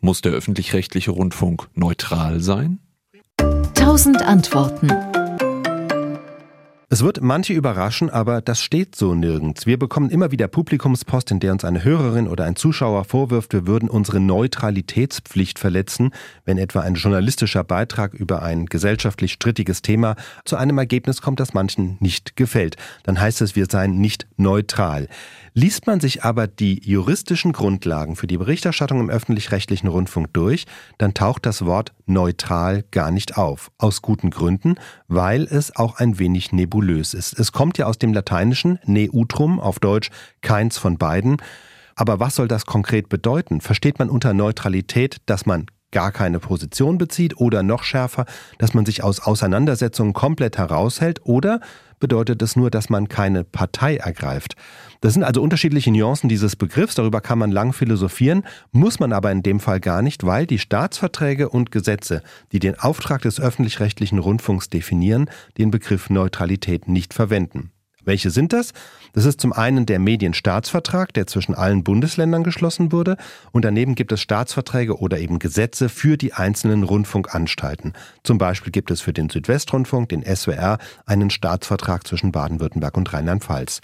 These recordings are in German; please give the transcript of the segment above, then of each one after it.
Muss der öffentlich-rechtliche Rundfunk neutral sein? Tausend Antworten. Es wird manche überraschen, aber das steht so nirgends. Wir bekommen immer wieder Publikumspost, in der uns eine Hörerin oder ein Zuschauer vorwirft, wir würden unsere Neutralitätspflicht verletzen, wenn etwa ein journalistischer Beitrag über ein gesellschaftlich strittiges Thema zu einem Ergebnis kommt, das manchen nicht gefällt. Dann heißt es, wir seien nicht neutral. Liest man sich aber die juristischen Grundlagen für die Berichterstattung im öffentlich-rechtlichen Rundfunk durch, dann taucht das Wort neutral gar nicht auf. Aus guten Gründen, weil es auch ein wenig nebulös ist. Es kommt ja aus dem Lateinischen neutrum, auf Deutsch keins von beiden. Aber was soll das konkret bedeuten? Versteht man unter Neutralität, dass man gar keine Position bezieht oder noch schärfer, dass man sich aus Auseinandersetzungen komplett heraushält oder bedeutet es nur, dass man keine Partei ergreift. Das sind also unterschiedliche Nuancen dieses Begriffs, darüber kann man lang philosophieren, muss man aber in dem Fall gar nicht, weil die Staatsverträge und Gesetze, die den Auftrag des öffentlich-rechtlichen Rundfunks definieren, den Begriff Neutralität nicht verwenden. Welche sind das? Das ist zum einen der Medienstaatsvertrag, der zwischen allen Bundesländern geschlossen wurde, und daneben gibt es Staatsverträge oder eben Gesetze für die einzelnen Rundfunkanstalten. Zum Beispiel gibt es für den Südwestrundfunk, den SWR, einen Staatsvertrag zwischen Baden-Württemberg und Rheinland-Pfalz.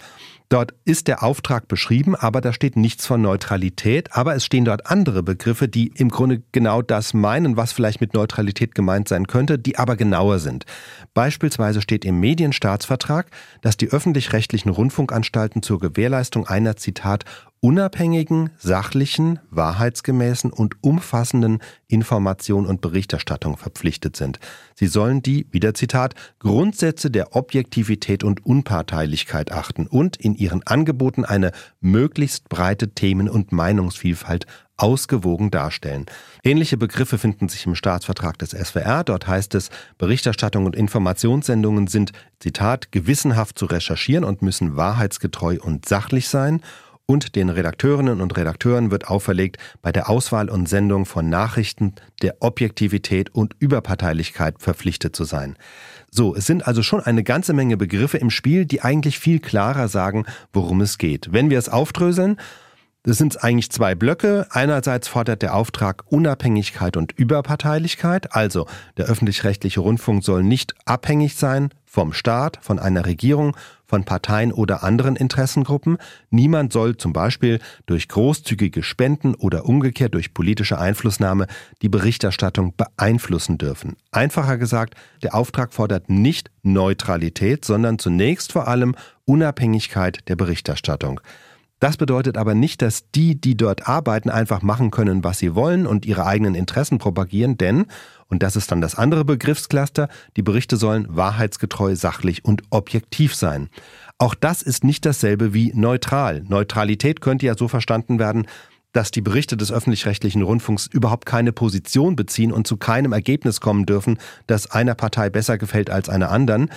Dort ist der Auftrag beschrieben, aber da steht nichts von Neutralität, aber es stehen dort andere Begriffe, die im Grunde genau das meinen, was vielleicht mit Neutralität gemeint sein könnte, die aber genauer sind. Beispielsweise steht im Medienstaatsvertrag, dass die öffentlich-rechtlichen Rundfunkanstalten zur Gewährleistung einer Zitat unabhängigen, sachlichen, wahrheitsgemäßen und umfassenden Information und Berichterstattung verpflichtet sind. Sie sollen die, wieder Zitat, Grundsätze der Objektivität und Unparteilichkeit achten und in ihren Angeboten eine möglichst breite Themen- und Meinungsvielfalt ausgewogen darstellen. Ähnliche Begriffe finden sich im Staatsvertrag des SWR. Dort heißt es, Berichterstattung und Informationssendungen sind, Zitat, gewissenhaft zu recherchieren und müssen wahrheitsgetreu und sachlich sein und den Redakteurinnen und Redakteuren wird auferlegt, bei der Auswahl und Sendung von Nachrichten der Objektivität und Überparteilichkeit verpflichtet zu sein. So, es sind also schon eine ganze Menge Begriffe im Spiel, die eigentlich viel klarer sagen, worum es geht. Wenn wir es aufdröseln, das sind eigentlich zwei Blöcke. Einerseits fordert der Auftrag Unabhängigkeit und Überparteilichkeit. Also der öffentlich-rechtliche Rundfunk soll nicht abhängig sein vom Staat, von einer Regierung, von Parteien oder anderen Interessengruppen. Niemand soll zum Beispiel durch großzügige Spenden oder umgekehrt durch politische Einflussnahme die Berichterstattung beeinflussen dürfen. Einfacher gesagt, der Auftrag fordert nicht Neutralität, sondern zunächst vor allem Unabhängigkeit der Berichterstattung. Das bedeutet aber nicht, dass die, die dort arbeiten, einfach machen können, was sie wollen und ihre eigenen Interessen propagieren, denn, und das ist dann das andere Begriffscluster, die Berichte sollen wahrheitsgetreu, sachlich und objektiv sein. Auch das ist nicht dasselbe wie neutral. Neutralität könnte ja so verstanden werden, dass die Berichte des öffentlich-rechtlichen Rundfunks überhaupt keine Position beziehen und zu keinem Ergebnis kommen dürfen, das einer Partei besser gefällt als einer anderen,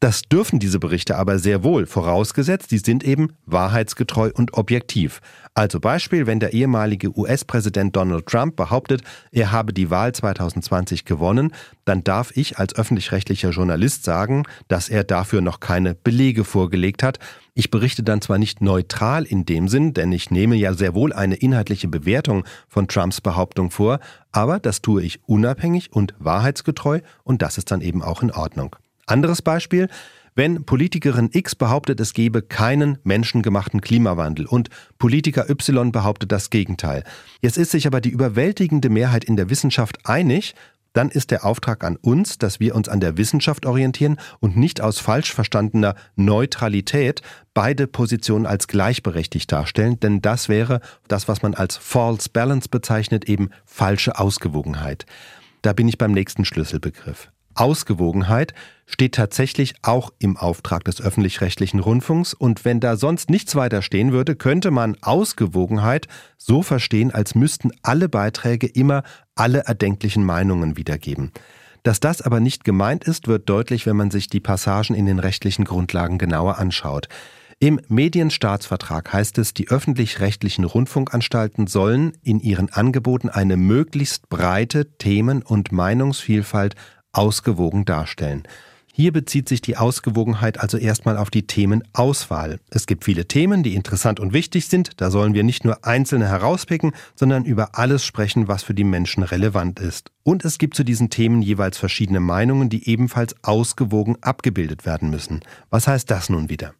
das dürfen diese Berichte aber sehr wohl, vorausgesetzt, die sind eben wahrheitsgetreu und objektiv. Also Beispiel, wenn der ehemalige US-Präsident Donald Trump behauptet, er habe die Wahl 2020 gewonnen, dann darf ich als öffentlich-rechtlicher Journalist sagen, dass er dafür noch keine Belege vorgelegt hat. Ich berichte dann zwar nicht neutral in dem Sinn, denn ich nehme ja sehr wohl eine inhaltliche Bewertung von Trumps Behauptung vor, aber das tue ich unabhängig und wahrheitsgetreu und das ist dann eben auch in Ordnung. Anderes Beispiel, wenn Politikerin X behauptet, es gebe keinen menschengemachten Klimawandel und Politiker Y behauptet das Gegenteil. Jetzt ist sich aber die überwältigende Mehrheit in der Wissenschaft einig, dann ist der Auftrag an uns, dass wir uns an der Wissenschaft orientieren und nicht aus falsch verstandener Neutralität beide Positionen als gleichberechtigt darstellen, denn das wäre das, was man als False Balance bezeichnet, eben falsche Ausgewogenheit. Da bin ich beim nächsten Schlüsselbegriff. Ausgewogenheit steht tatsächlich auch im Auftrag des öffentlich-rechtlichen Rundfunks und wenn da sonst nichts weiter stehen würde, könnte man Ausgewogenheit so verstehen, als müssten alle Beiträge immer alle erdenklichen Meinungen wiedergeben. Dass das aber nicht gemeint ist, wird deutlich, wenn man sich die Passagen in den rechtlichen Grundlagen genauer anschaut. Im Medienstaatsvertrag heißt es, die öffentlich-rechtlichen Rundfunkanstalten sollen in ihren Angeboten eine möglichst breite Themen- und Meinungsvielfalt ausgewogen darstellen. Hier bezieht sich die Ausgewogenheit also erstmal auf die Themenauswahl. Es gibt viele Themen, die interessant und wichtig sind. Da sollen wir nicht nur einzelne herauspicken, sondern über alles sprechen, was für die Menschen relevant ist. Und es gibt zu diesen Themen jeweils verschiedene Meinungen, die ebenfalls ausgewogen abgebildet werden müssen. Was heißt das nun wieder?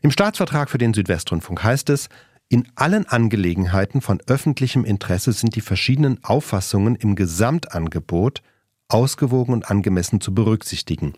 Im Staatsvertrag für den Südwestrundfunk heißt es, in allen Angelegenheiten von öffentlichem Interesse sind die verschiedenen Auffassungen im Gesamtangebot ausgewogen und angemessen zu berücksichtigen.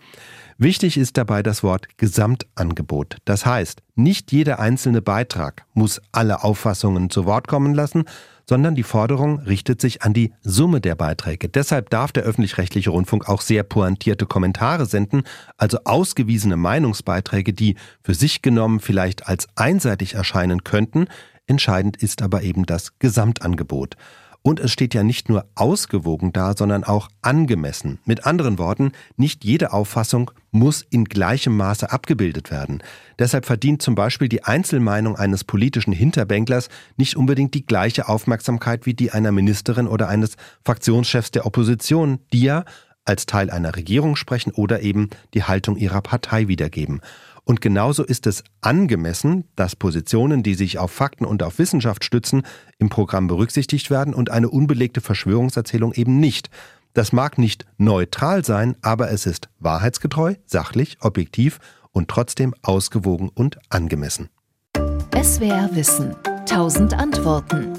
Wichtig ist dabei das Wort Gesamtangebot. Das heißt, nicht jeder einzelne Beitrag muss alle Auffassungen zu Wort kommen lassen, sondern die Forderung richtet sich an die Summe der Beiträge. Deshalb darf der öffentlich-rechtliche Rundfunk auch sehr pointierte Kommentare senden, also ausgewiesene Meinungsbeiträge, die für sich genommen vielleicht als einseitig erscheinen könnten. Entscheidend ist aber eben das Gesamtangebot. Und es steht ja nicht nur ausgewogen da, sondern auch angemessen. Mit anderen Worten, nicht jede Auffassung muss in gleichem Maße abgebildet werden. Deshalb verdient zum Beispiel die Einzelmeinung eines politischen Hinterbänklers nicht unbedingt die gleiche Aufmerksamkeit wie die einer Ministerin oder eines Fraktionschefs der Opposition, die ja als Teil einer Regierung sprechen oder eben die Haltung ihrer Partei wiedergeben. Und genauso ist es angemessen, dass Positionen, die sich auf Fakten und auf Wissenschaft stützen, im Programm berücksichtigt werden und eine unbelegte Verschwörungserzählung eben nicht. Das mag nicht neutral sein, aber es ist wahrheitsgetreu, sachlich, objektiv und trotzdem ausgewogen und angemessen. SWR Wissen. Tausend Antworten.